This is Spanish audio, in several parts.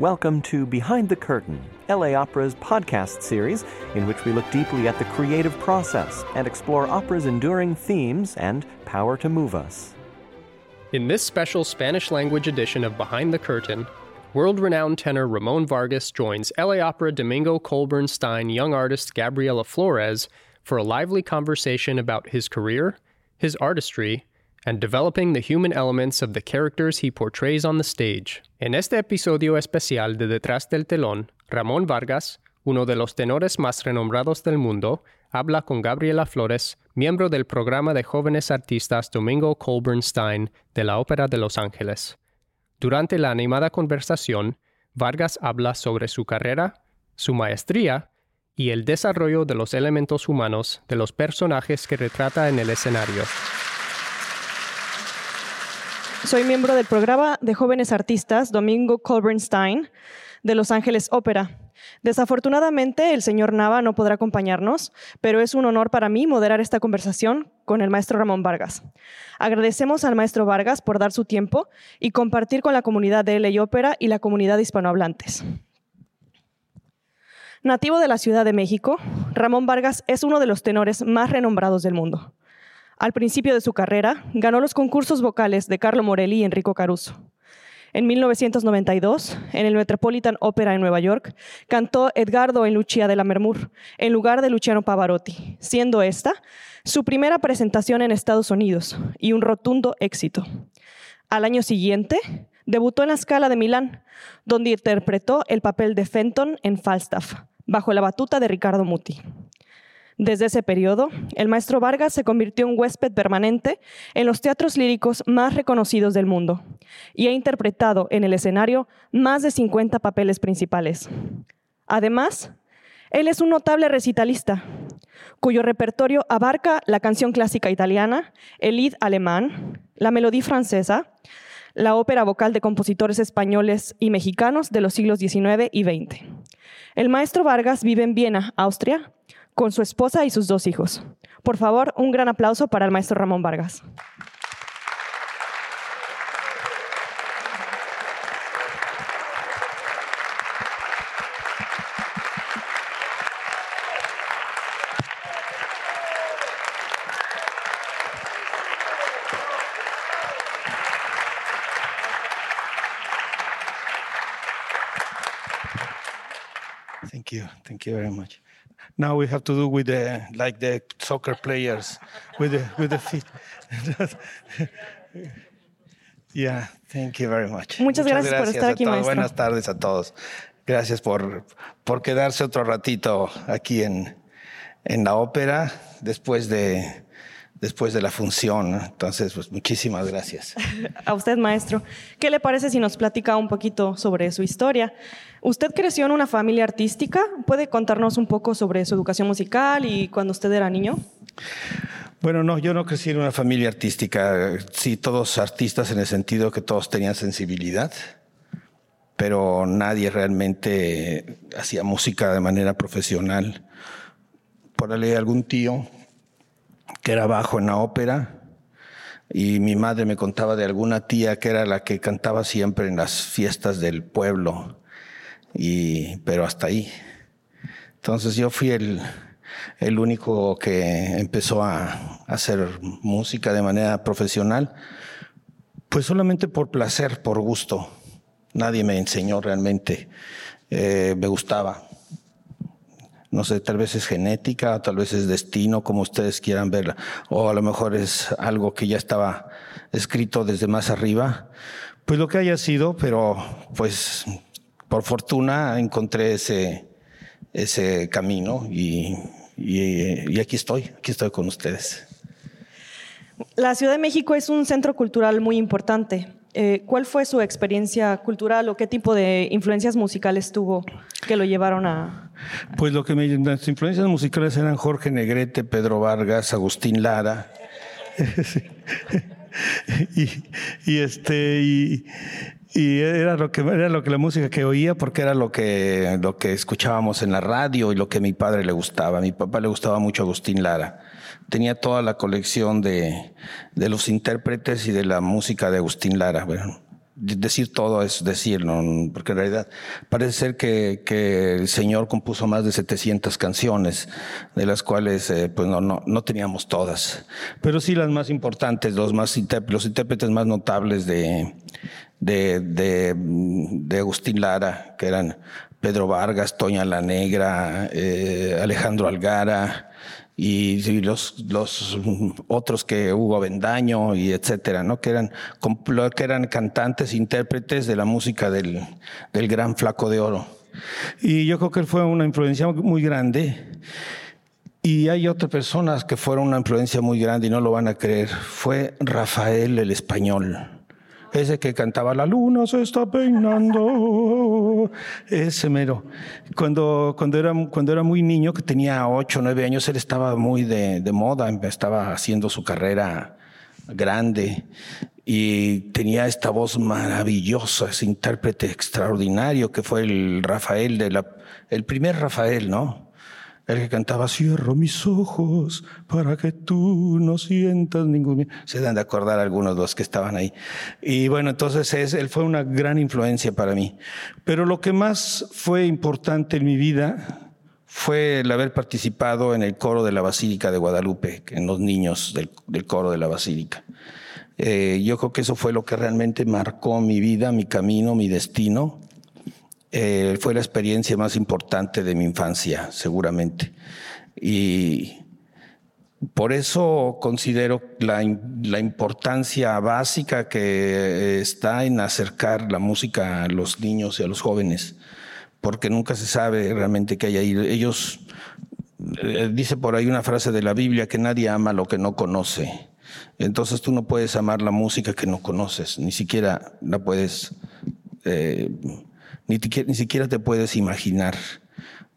Welcome to Behind the Curtain, LA Opera's podcast series, in which we look deeply at the creative process and explore opera's enduring themes and power to move us. In this special Spanish language edition of Behind the Curtain, world renowned tenor Ramon Vargas joins LA Opera Domingo Colburn Stein young artist Gabriela Flores for a lively conversation about his career, his artistry, and developing the human elements of the characters he portrays on the stage. En este episodio especial de Detrás del Telón, Ramón Vargas, uno de los tenores más renombrados del mundo, habla con Gabriela Flores, miembro del programa de jóvenes artistas Domingo Colburn Stein de la Ópera de Los Ángeles. Durante la animada conversación, Vargas habla sobre su carrera, su maestría y el desarrollo de los elementos humanos de los personajes que retrata en el escenario. Soy miembro del programa de jóvenes artistas Domingo Colburn Stein de Los Ángeles Ópera. Desafortunadamente, el señor Nava no podrá acompañarnos, pero es un honor para mí moderar esta conversación con el maestro Ramón Vargas. Agradecemos al maestro Vargas por dar su tiempo y compartir con la comunidad de LA Ópera y la comunidad hispanohablantes. Nativo de la Ciudad de México, Ramón Vargas es uno de los tenores más renombrados del mundo. Al principio de su carrera, ganó los concursos vocales de Carlo Morelli y Enrico Caruso. En 1992, en el Metropolitan Opera en Nueva York, cantó Edgardo en Lucia de la Mermur, en lugar de Luciano Pavarotti, siendo esta su primera presentación en Estados Unidos y un rotundo éxito. Al año siguiente, debutó en la Scala de Milán, donde interpretó el papel de Fenton en Falstaff, bajo la batuta de Ricardo Muti. Desde ese periodo, el maestro Vargas se convirtió en huésped permanente en los teatros líricos más reconocidos del mundo y ha interpretado en el escenario más de 50 papeles principales. Además, él es un notable recitalista, cuyo repertorio abarca la canción clásica italiana, el lead alemán, la melodía francesa, la ópera vocal de compositores españoles y mexicanos de los siglos XIX y XX. El maestro Vargas vive en Viena, Austria, con su esposa y sus dos hijos. Por favor, un gran aplauso para el maestro Ramón Vargas. Thank you. Thank you very much. Now we have to do with the like the soccer players with the with the feet. yeah, thank you very much. Muchas gracias por estar aquí, maestro. Buenas tardes a todos. Gracias por, por quedarse otro ratito aquí en, en la ópera después de, después de la función. ¿no? Entonces, pues muchísimas gracias. A usted, maestro. ¿Qué le parece si nos platica un poquito sobre su historia? Usted creció en una familia artística. ¿Puede contarnos un poco sobre su educación musical y cuando usted era niño? Bueno, no, yo no crecí en una familia artística. Sí, todos artistas en el sentido que todos tenían sensibilidad, pero nadie realmente hacía música de manera profesional. Por ahí algún tío que era bajo en la ópera y mi madre me contaba de alguna tía que era la que cantaba siempre en las fiestas del pueblo, y, pero hasta ahí. Entonces yo fui el, el único que empezó a hacer música de manera profesional, pues solamente por placer, por gusto. Nadie me enseñó realmente, eh, me gustaba. No sé, tal vez es genética, tal vez es destino, como ustedes quieran verla, o a lo mejor es algo que ya estaba escrito desde más arriba. Pues lo que haya sido, pero pues por fortuna encontré ese, ese camino y, y, y aquí estoy, aquí estoy con ustedes. La Ciudad de México es un centro cultural muy importante. Eh, ¿Cuál fue su experiencia cultural o qué tipo de influencias musicales tuvo que lo llevaron a... Pues lo que me, las influencias musicales eran Jorge Negrete, Pedro Vargas, Agustín Lara. y, este y, y, era lo que era lo que la música que oía porque era lo que lo que escuchábamos en la radio y lo que a mi padre le gustaba. A mi papá le gustaba mucho Agustín Lara. Tenía toda la colección de, de los intérpretes y de la música de Agustín Lara. Bueno, decir todo es decirlo, porque en realidad parece ser que, que, el Señor compuso más de 700 canciones, de las cuales eh, pues no, no, no, teníamos todas, pero sí las más importantes, los, más los intérpretes más notables de, de, de, de Agustín Lara, que eran Pedro Vargas, Toña la Negra, eh, Alejandro Algara, y, los, los otros que Hugo Bendaño y etcétera, ¿no? Que eran, que eran cantantes, intérpretes de la música del, del gran flaco de oro. Y yo creo que él fue una influencia muy grande. Y hay otras personas que fueron una influencia muy grande y no lo van a creer. Fue Rafael el Español ese que cantaba La luna se está peinando, ese mero. Cuando, cuando, era, cuando era muy niño, que tenía ocho, nueve años, él estaba muy de, de moda, estaba haciendo su carrera grande y tenía esta voz maravillosa, ese intérprete extraordinario que fue el Rafael de la, el primer Rafael, ¿no? El que cantaba, cierro mis ojos para que tú no sientas ningún... Se dan de acordar algunos de los que estaban ahí. Y bueno, entonces es, él fue una gran influencia para mí. Pero lo que más fue importante en mi vida fue el haber participado en el coro de la Basílica de Guadalupe, en los niños del, del coro de la Basílica. Eh, yo creo que eso fue lo que realmente marcó mi vida, mi camino, mi destino eh, fue la experiencia más importante de mi infancia, seguramente. Y por eso considero la, la, importancia básica que está en acercar la música a los niños y a los jóvenes, porque nunca se sabe realmente qué hay ahí. Ellos, eh, dice por ahí una frase de la Biblia, que nadie ama lo que no conoce. Entonces tú no puedes amar la música que no conoces, ni siquiera la puedes... Eh, ni, siquiera te puedes imaginar.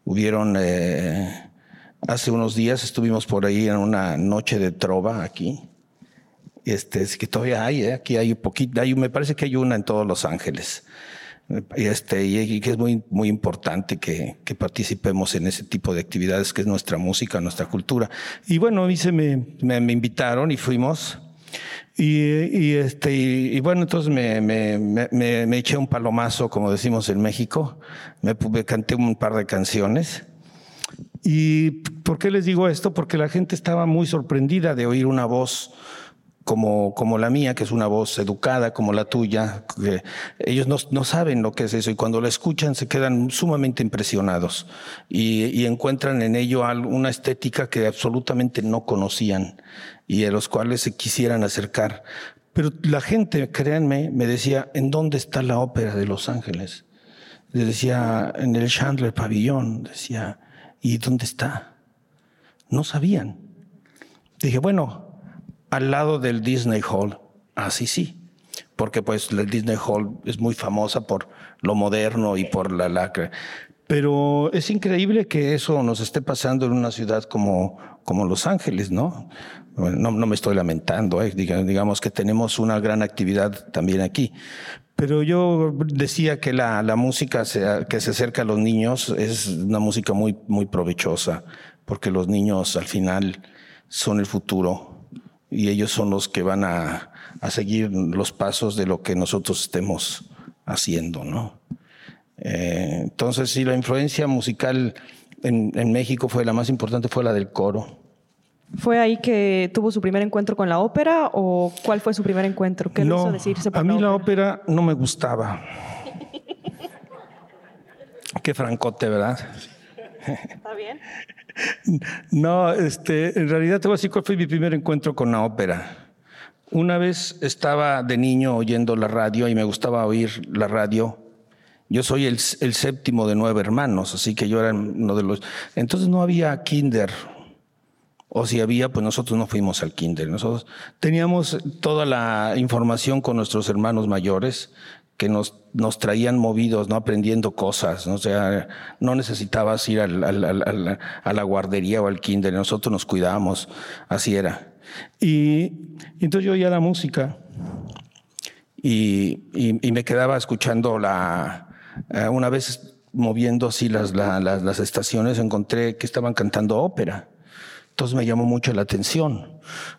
Hubieron, eh, hace unos días estuvimos por ahí en una noche de trova aquí. Este, es que todavía hay, ¿eh? aquí hay poquito, hay, me parece que hay una en todos Los Ángeles. Este, y que es muy, muy importante que, participemos en ese tipo de actividades que es nuestra música, nuestra cultura. Y bueno, a mí se me invitaron y fuimos. Y, este, y, bueno, entonces me, me, me, me, eché un palomazo, como decimos en México. Me, canté un par de canciones. ¿Y por qué les digo esto? Porque la gente estaba muy sorprendida de oír una voz como, como la mía, que es una voz educada como la tuya. Que ellos no, no, saben lo que es eso y cuando la escuchan se quedan sumamente impresionados y, y encuentran en ello una estética que absolutamente no conocían y a los cuales se quisieran acercar. Pero la gente, créanme, me decía, ¿en dónde está la ópera de Los Ángeles? Le decía, en el Chandler Pavillón. Decía, ¿y dónde está? No sabían. Dije, bueno, al lado del Disney Hall. Así sí, porque pues el Disney Hall es muy famosa por lo moderno y por la lacra. Pero es increíble que eso nos esté pasando en una ciudad como, como Los Ángeles, ¿no? No, me estoy lamentando, ¿eh? digamos que tenemos una gran actividad también aquí. Pero yo decía que la, la música que se acerca a los niños es una música muy, muy provechosa, porque los niños al final son el futuro y ellos son los que van a, a seguir los pasos de lo que nosotros estemos haciendo, ¿no? Eh, entonces, sí, la influencia musical en, en México fue la más importante, fue la del coro. ¿Fue ahí que tuvo su primer encuentro con la ópera o cuál fue su primer encuentro? ¿Qué no, hizo decirse por a mí la ópera? no me gustaba. Qué francote, ¿verdad? ¿Está bien? No, este, en realidad te voy a decir cuál fue mi primer encuentro con la ópera. Una vez estaba de niño oyendo la radio y me gustaba oír la radio. Yo soy el, el séptimo de nueve hermanos, así que yo era uno de los... Entonces no había kinder, o si había, pues nosotros no fuimos al kinder. Nosotros teníamos toda la información con nuestros hermanos mayores que nos, nos traían movidos, no aprendiendo cosas. ¿no? O sea, no necesitabas ir al, al, al, a la guardería o al kinder, nosotros nos cuidábamos, así era. Y, y entonces yo oía la música y, y, y me quedaba escuchando la, eh, una vez moviendo así las, las, las estaciones, encontré que estaban cantando ópera. Entonces me llamó mucho la atención.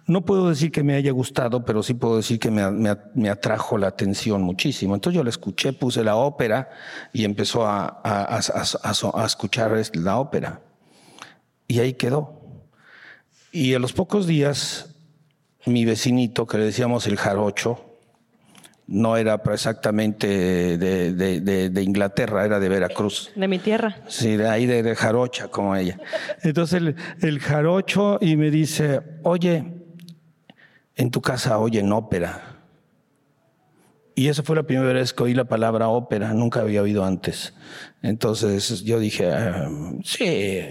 No puedo decir que me haya gustado, pero sí puedo decir que me, atrajo la atención muchísimo. Entonces yo la escuché, puse la ópera y empezó a, a escuchar la ópera. Y ahí quedó. Y a los pocos días, mi vecinito, que le decíamos el jarocho, no era exactamente de, Inglaterra, era de Veracruz. De mi tierra. Sí, de ahí de, Jarocha, como ella. Entonces el, el, Jarocho y me dice, oye, en tu casa oyen ópera. Y esa fue la primera vez que oí la palabra ópera, nunca había oído antes. Entonces yo dije, ah, sí,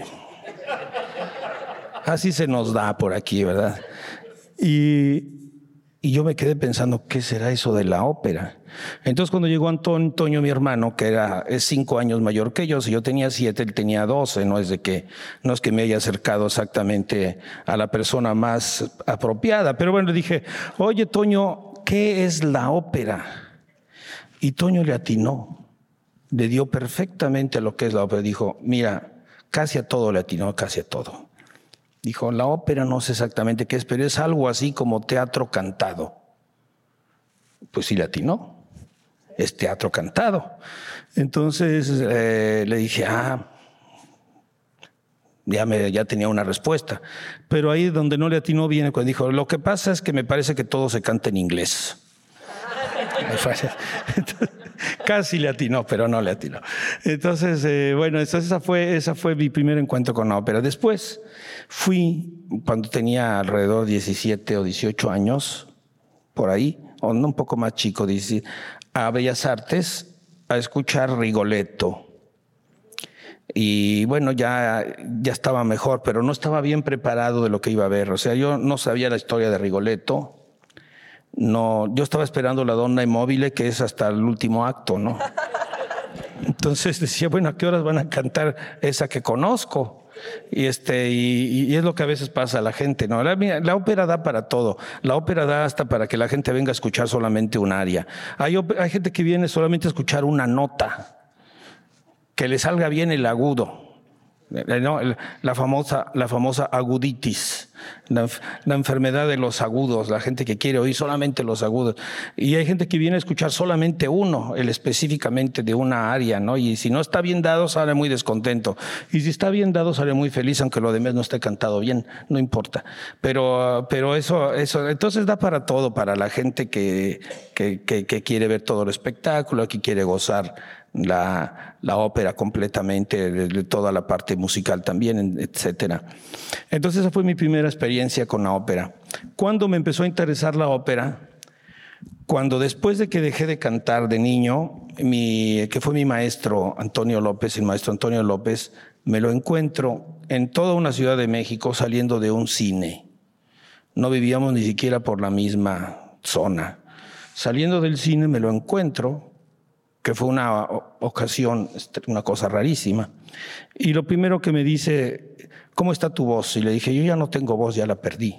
así se nos da por aquí, ¿verdad? Y y yo me quedé pensando, ¿qué será eso de la ópera? Entonces cuando llegó Antonio, mi hermano, que era, es cinco años mayor que yo, si yo tenía siete, él tenía doce, no es de que, no es que me haya acercado exactamente a la persona más apropiada, pero bueno, dije, oye Toño, ¿qué es la ópera? Y Toño le atinó, le dio perfectamente lo que es la ópera, dijo, mira, casi a todo le atinó, casi a todo. Dijo, la ópera no sé exactamente qué es, pero es algo así como teatro cantado. Pues sí, latino. Es teatro cantado. Entonces eh, le dije, ah, ya, me, ya tenía una respuesta. Pero ahí donde no le atinó viene cuando dijo, lo que pasa es que me parece que todo se canta en inglés. Casi le atinó, pero no le atinó. Entonces, eh, bueno, esa fue, esa fue mi primer encuentro con la ópera. Después fui, cuando tenía alrededor de 17 o 18 años, por ahí, o un poco más chico, a Bellas Artes a escuchar Rigoletto. Y bueno, ya, ya estaba mejor, pero no estaba bien preparado de lo que iba a ver. O sea, yo no sabía la historia de Rigoletto no, yo estaba esperando la donna inmóvil, que es hasta el último acto, ¿no? Entonces decía, bueno, ¿a qué horas van a cantar esa que conozco? Y, este, y, es lo que a veces pasa a la gente, ¿no? La, la, ópera da para todo. La ópera da hasta para que la gente venga a escuchar solamente un aria. Hay, hay gente que viene solamente a escuchar una nota, que le salga bien el agudo. La famosa, la famosa aguditis, la, enfermedad de los agudos, la gente que quiere oír solamente los agudos. Y hay gente que viene a escuchar solamente uno, el específicamente de una área, ¿no? Y si no está bien dado, sale muy descontento. Y si está bien dado, sale muy feliz, aunque lo demás no esté cantado bien, no importa. Pero, pero eso, eso, entonces da para todo, para la gente que, que, que, que quiere ver todo el espectáculo, que quiere gozar la, la ópera completamente, de, toda la parte musical también, etcétera. Entonces esa fue mi primera experiencia con la ópera. ¿Cuándo me empezó a interesar la ópera? Cuando después de que dejé de cantar de niño, mi, que fue mi maestro Antonio López, el maestro Antonio López, me lo encuentro en toda una ciudad de México saliendo de un cine. No vivíamos ni siquiera por la misma zona. Saliendo del cine me lo encuentro que fue una ocasión, este, una cosa rarísima. Y lo primero que me dice, ¿cómo está tu voz? Y le dije, yo ya no tengo voz, ya la perdí.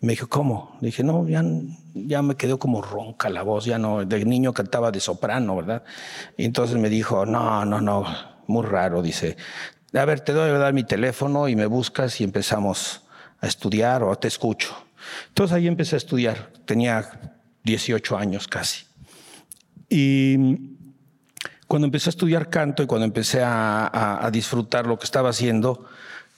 Me dijo, ¿cómo? Le dije, no, ya, ya me quedó como ronca la voz, ya no, de niño cantaba de soprano, ¿verdad? Y entonces me dijo, no, no, no, muy raro, dice, a ver, te doy a dar mi teléfono y me buscas y empezamos a estudiar o te escucho. Entonces ahí empecé a estudiar, tenía 18 años casi. Y cuando empecé a estudiar canto y cuando empecé a, disfrutar lo que estaba haciendo,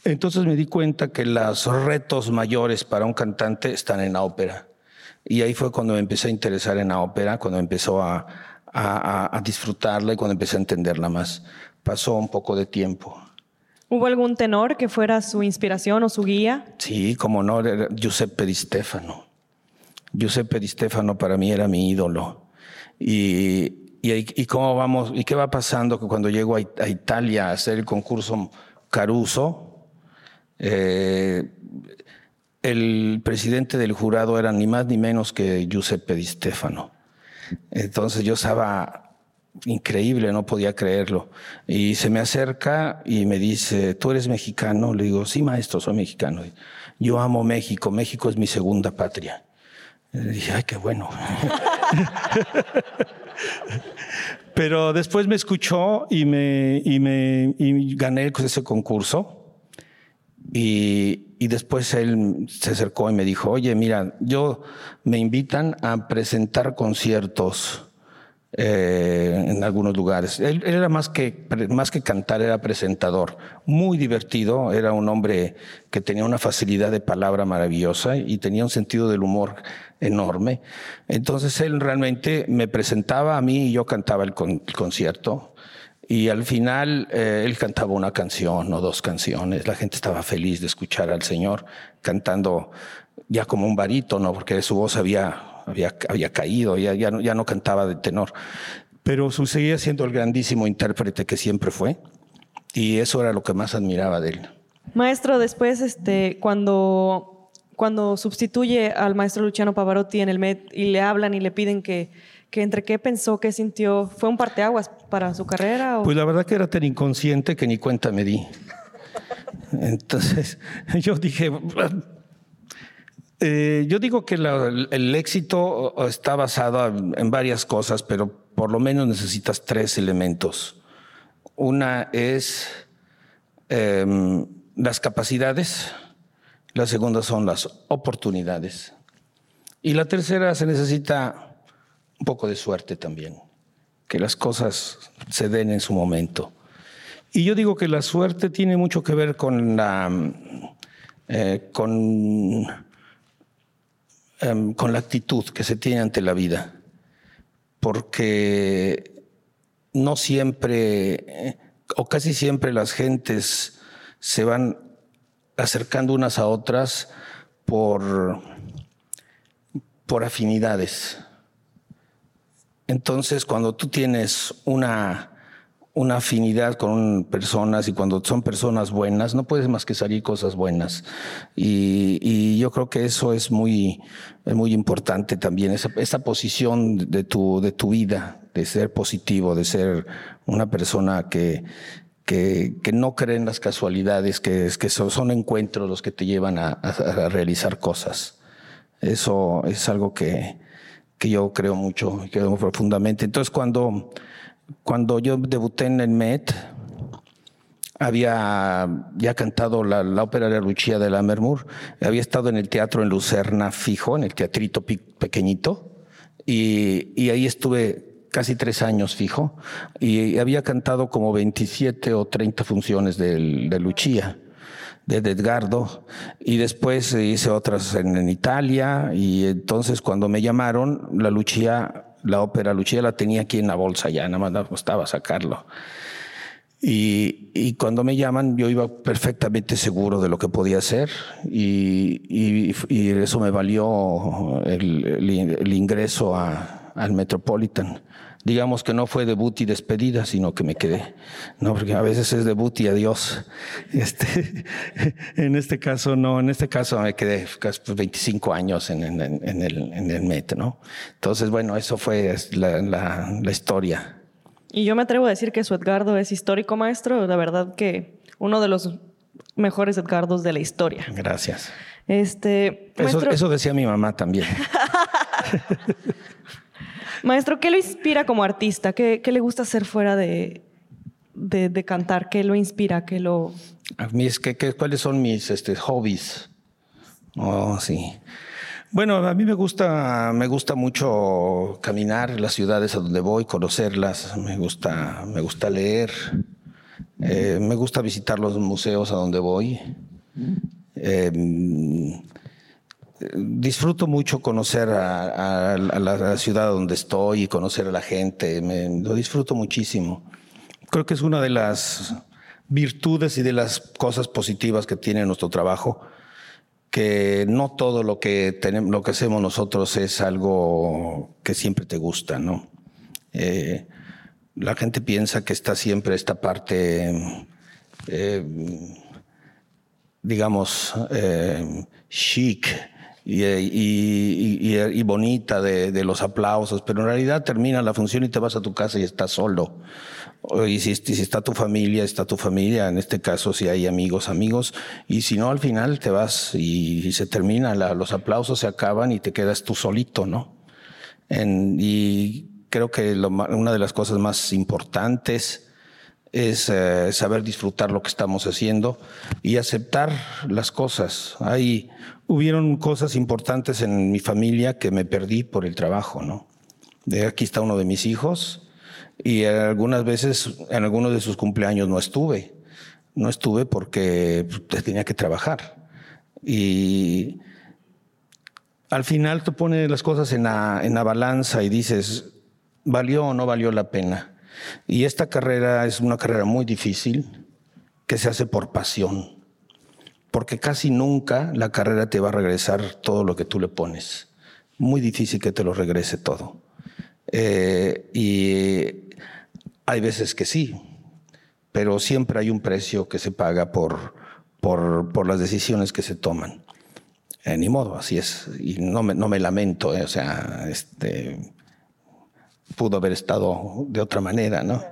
entonces me di cuenta que los retos mayores para un cantante están en la ópera. Y ahí fue cuando me empecé a interesar en la ópera, cuando empezó a, a, disfrutarla y cuando empecé a entenderla más. Pasó un poco de tiempo. ¿Hubo algún tenor que fuera su inspiración o su guía? Sí, como no, Giuseppe Di Stefano. Giuseppe Di Stefano para mí era mi ídolo. Y, y, cómo vamos, y qué va pasando que cuando llego a, Italia a hacer el concurso Caruso, eh, el presidente del jurado era ni más ni menos que Giuseppe Di Stefano. Entonces yo estaba increíble, no podía creerlo. Y se me acerca y me dice, ¿tú eres mexicano? Le digo, sí, maestro, soy mexicano. Yo amo México, México es mi segunda patria. Y dije, ay, qué bueno. Pero después me escuchó y me, y me y gané ese concurso. Y, y después él se acercó y me dijo, oye, mira, yo me invitan a presentar conciertos eh, en algunos lugares. Él, era más que, más que cantar, era presentador. Muy divertido, era un hombre que tenía una facilidad de palabra maravillosa y tenía un sentido del humor enorme. Entonces él realmente me presentaba a mí y yo cantaba el, concierto. Y al final eh, él cantaba una canción o dos canciones. La gente estaba feliz de escuchar al Señor cantando ya como un barítono, porque su voz había había, había caído, ya, ya, no, ya no cantaba de tenor. Pero seguía siendo el grandísimo intérprete que siempre fue. Y eso era lo que más admiraba de él. Maestro, después, este, cuando, cuando sustituye al maestro Luciano Pavarotti en el MED y le hablan y le piden que, que entre qué pensó, qué sintió, ¿fue un parteaguas para su carrera? Pues la verdad que era tan inconsciente que ni cuenta me di. Entonces yo dije, eh, yo digo que el éxito está basado en varias cosas, pero por lo menos necesitas tres elementos. Una es em, las capacidades, la segunda son las oportunidades y la tercera se necesita un poco de suerte también, que las cosas se den en su momento. Y yo digo que la suerte tiene mucho que ver con la... Eh, con Em, con la actitud que se tiene ante la vida, porque no siempre o casi siempre las gentes se van acercando unas a otras por, por afinidades. Entonces, cuando tú tienes una una afinidad con personas y cuando son personas buenas, no puedes más que salir cosas buenas. Y, yo creo que eso es muy, muy importante también, esa, esa, posición de tu, de tu vida, de ser positivo, de ser una persona que, que, que no cree en las casualidades, que, que son, encuentros los que te llevan a, a, realizar cosas. Eso es algo que, que yo creo mucho, creo profundamente. Entonces, cuando cuando yo debuté en el Met, había ya cantado la, ópera de Lucia de la Mermur, había estado en el teatro en Lucerna fijo, en el teatrito pequeñito, y, ahí estuve casi tres años fijo, y había cantado como 27 o 30 funciones de, de Lucia de Edgardo y después hice otras en, en, Italia y entonces cuando me llamaron la Lucia la ópera Lucia la tenía aquí en la bolsa ya, nada más costaba sacarlo. Y, cuando me llaman, yo iba perfectamente seguro de lo que podía hacer y, eso me valió el, ingreso al Metropolitan digamos que no fue debut y despedida, sino que me quedé. No, porque a veces es debut y adiós. Este, en este caso no, en este caso me quedé casi 25 años en, en, en, el, en el MET, ¿no? Entonces, bueno, eso fue la, la, la historia. Y yo me atrevo a decir que su Edgardo es histórico maestro, la verdad que uno de los mejores Edgardos de la historia. Gracias. Este, eso, eso decía mi mamá también. Maestro, ¿qué lo inspira como artista? ¿Qué, le gusta hacer fuera de, cantar? ¿Qué lo inspira? ¿Qué lo...? A mí es que, ¿cuáles son mis este, hobbies? Oh, sí. Bueno, a mí me gusta, me gusta mucho caminar las ciudades a donde voy, conocerlas. Me gusta, me gusta leer. Eh, me gusta visitar los museos a donde voy. Eh, disfruto mucho conocer a, la, ciudad donde estoy y conocer a la gente. lo disfruto muchísimo. Creo que es una de las virtudes y de las cosas positivas que tiene nuestro trabajo, que no todo lo que tenemos, lo que hacemos nosotros es algo que siempre te gusta, ¿no? Eh, la gente piensa que está siempre esta parte, eh, digamos, eh, chic y, bonita de, los aplausos, pero en realidad termina la función y te vas a tu casa y estás solo. Y si, está tu familia, está tu familia, en este caso si hay amigos, amigos, y si no, al final te vas y, se termina, los aplausos se acaban y te quedas tú solito, ¿no? y creo que una de las cosas más importantes es eh, saber disfrutar lo que estamos haciendo y aceptar las cosas. Hay, hubieron cosas importantes en mi familia que me perdí por el trabajo, ¿no? De aquí está uno de mis hijos y algunas veces en algunos de sus cumpleaños no estuve. No estuve porque pues, tenía que trabajar. Y al final te pones las cosas en la, en la balanza y dices, ¿valió o no valió la pena? Y esta carrera es una carrera muy difícil que se hace por pasión, porque casi nunca la carrera te va a regresar todo lo que tú le pones. Muy difícil que te lo regrese todo. Eh, y hay veces que sí, pero siempre hay un precio que se paga por, por, por las decisiones que se toman. Eh, ni modo, así es. Y no me, no me lamento, eh, o sea, este, pudo haber estado de otra manera, ¿no?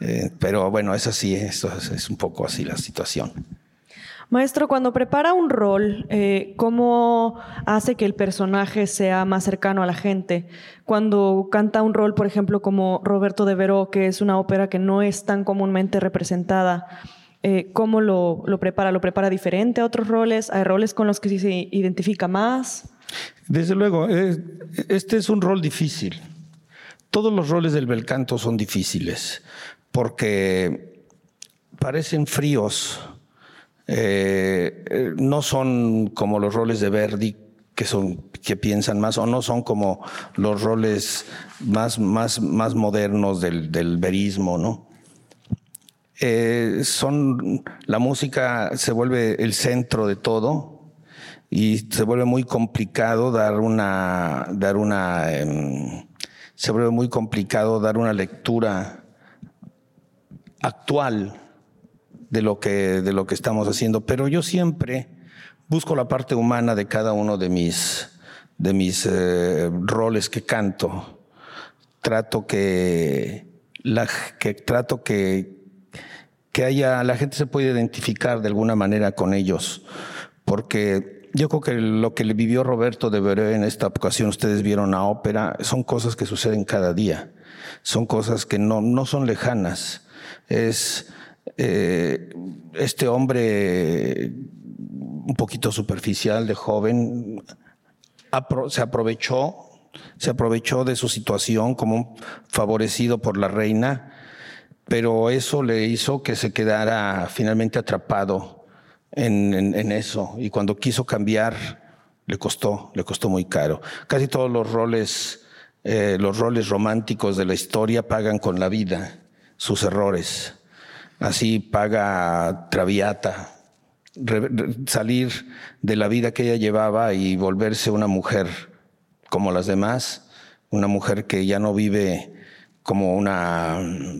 Eh, pero bueno, es así, esto es, un poco así la situación. Maestro, cuando prepara un rol, eh, ¿cómo hace que el personaje sea más cercano a la gente? Cuando canta un rol, por ejemplo, como Roberto de Veró, que es una ópera que no es tan comúnmente representada, eh, ¿cómo lo, lo, prepara? ¿Lo prepara diferente a otros roles? ¿Hay roles con los que se identifica más? Desde luego, este es un rol difícil todos los roles del bel canto son difíciles porque parecen fríos. Eh, eh, no son como los roles de Verdi que son que piensan más o no son como los roles más más más modernos del, del verismo, ¿no? Eh, son la música se vuelve el centro de todo y se vuelve muy complicado dar una dar una em, se vuelve muy complicado dar una lectura actual de lo que, de lo que estamos haciendo, pero yo siempre busco la parte humana de cada uno de mis, de mis eh, roles que canto. Trato que, la, que trato que, que haya, la gente se puede identificar de alguna manera con ellos, porque yo creo que lo que le vivió Roberto de Veré en esta ocasión, ustedes vieron la ópera, son cosas que suceden cada día, son cosas que no, no son lejanas. Es eh, este hombre un poquito superficial, de joven, se aprovechó, se aprovechó de su situación como favorecido por la reina, pero eso le hizo que se quedara finalmente atrapado en, eso. Y cuando quiso cambiar, le costó, le costó muy caro. Casi todos los roles, eh, los roles románticos de la historia pagan con la vida sus errores. Así paga Traviata, salir de la vida que ella llevaba y volverse una mujer como las demás, una mujer que ya no vive como una,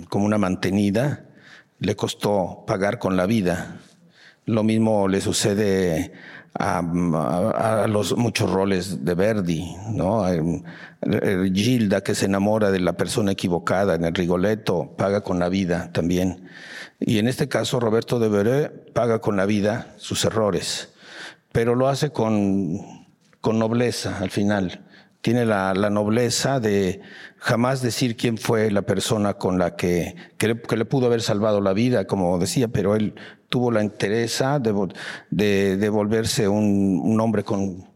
como una mantenida, le costó pagar con la vida. Lo mismo le sucede a, los muchos roles de Verdi, ¿no? Gilda que se enamora de la persona equivocada en el Rigoletto paga con la vida también. Y en este caso Roberto de Veré paga con la vida sus errores, pero lo hace con, con nobleza al final. Tiene la, la, nobleza de jamás decir quién fue la persona con la que, que le pudo haber salvado la vida, como decía, pero él tuvo la interesa de, de, volverse un, un hombre con,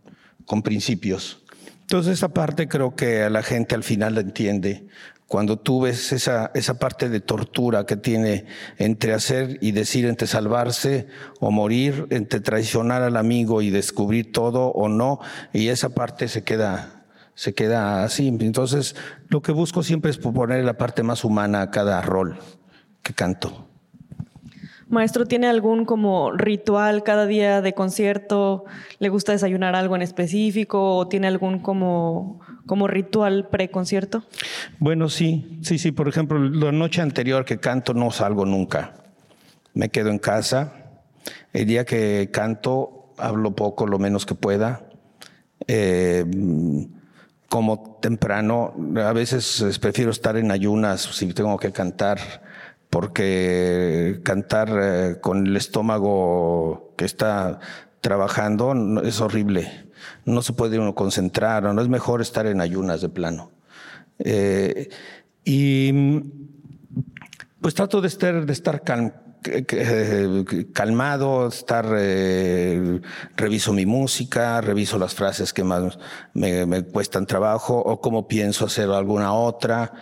con, principios. Entonces esa parte creo que a la gente al final la entiende. Cuando tú ves esa, esa parte de tortura que tiene entre hacer y decir, entre salvarse o morir, entre traicionar al amigo y descubrir todo o no, y esa parte se queda, se queda así. Entonces, lo que busco siempre es poner la parte más humana a cada rol que canto. Maestro, ¿tiene algún como ritual cada día de concierto? ¿Le gusta desayunar algo en específico o tiene algún como, como ritual pre-concierto? Bueno, sí, sí, sí. Por ejemplo, la noche anterior que canto no salgo nunca. Me quedo en casa. El día que canto hablo poco, lo menos que pueda. Eh, como temprano, a veces prefiero estar en ayunas si tengo que cantar porque cantar eh, con el estómago que está trabajando es horrible. No se puede uno concentrar, no es mejor estar en ayunas de plano. Eh, y Pues trato de estar, de calmado, estar, eh, reviso mi música, reviso las frases que más me, cuestan trabajo o cómo pienso hacer alguna otra.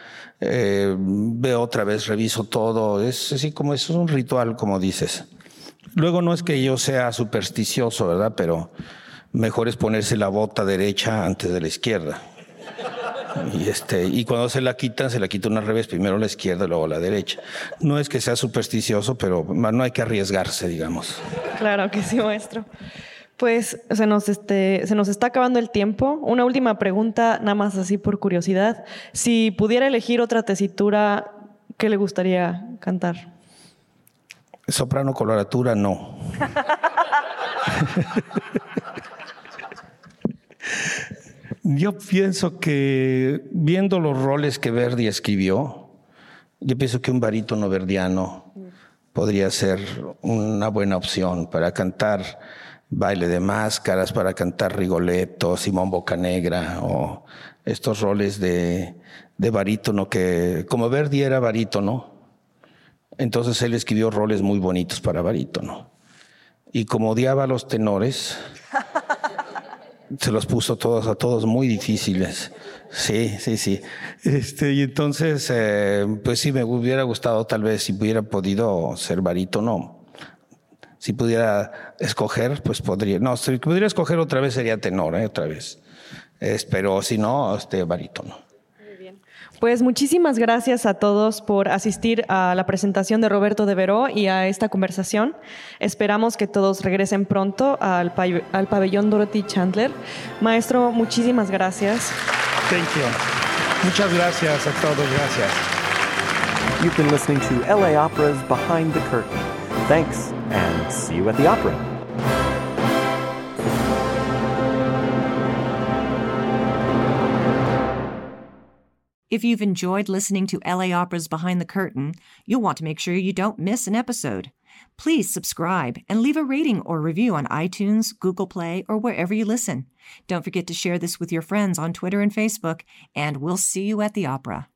Eh, veo otra vez, reviso todo. Es así como es un ritual, como dices. Luego no es que yo sea supersticioso, ¿verdad? Pero mejor es ponerse la bota derecha antes de la izquierda. Y, este, y cuando se la quitan, se la quita una revés, primero la izquierda, luego la derecha. No es que sea supersticioso, pero no hay que arriesgarse, digamos. Claro que sí, maestro. Pues se nos, este, se nos está acabando el tiempo. Una última pregunta, nada más así por curiosidad. Si pudiera elegir otra tesitura, ¿qué le gustaría cantar? Soprano coloratura, no. Yo pienso que viendo los roles que Verdi escribió, yo pienso que un barítono verdiano podría ser una buena opción para cantar baile de máscaras, para cantar Rigoletto, Simón Bocanegra o estos roles de, de barítono que, como Verdi era barítono, entonces él escribió roles muy bonitos para barítono. Y como odiaba a los tenores, se los puso todos a todos muy difíciles. Sí, sí, sí. Este, y entonces, eh, pues sí, me hubiera gustado tal vez si hubiera podido ser barítono. Si pudiera escoger, pues podría. No, si pudiera escoger otra vez sería tenor, ¿eh? otra vez. pero si no, este barítono. Pues muchísimas gracias a todos por asistir a la presentación de Roberto de Veró y a esta conversación. Esperamos que todos regresen pronto al, al pabellón Dorothy Chandler. Maestro, muchísimas gracias. Thank you. Muchas gracias a todos. Gracias. You've been listening to LA Opera's Behind the Curtain. Thanks, and see you at the opera. If you've enjoyed listening to LA Opera's Behind the Curtain, you'll want to make sure you don't miss an episode. Please subscribe and leave a rating or review on iTunes, Google Play, or wherever you listen. Don't forget to share this with your friends on Twitter and Facebook, and we'll see you at the opera.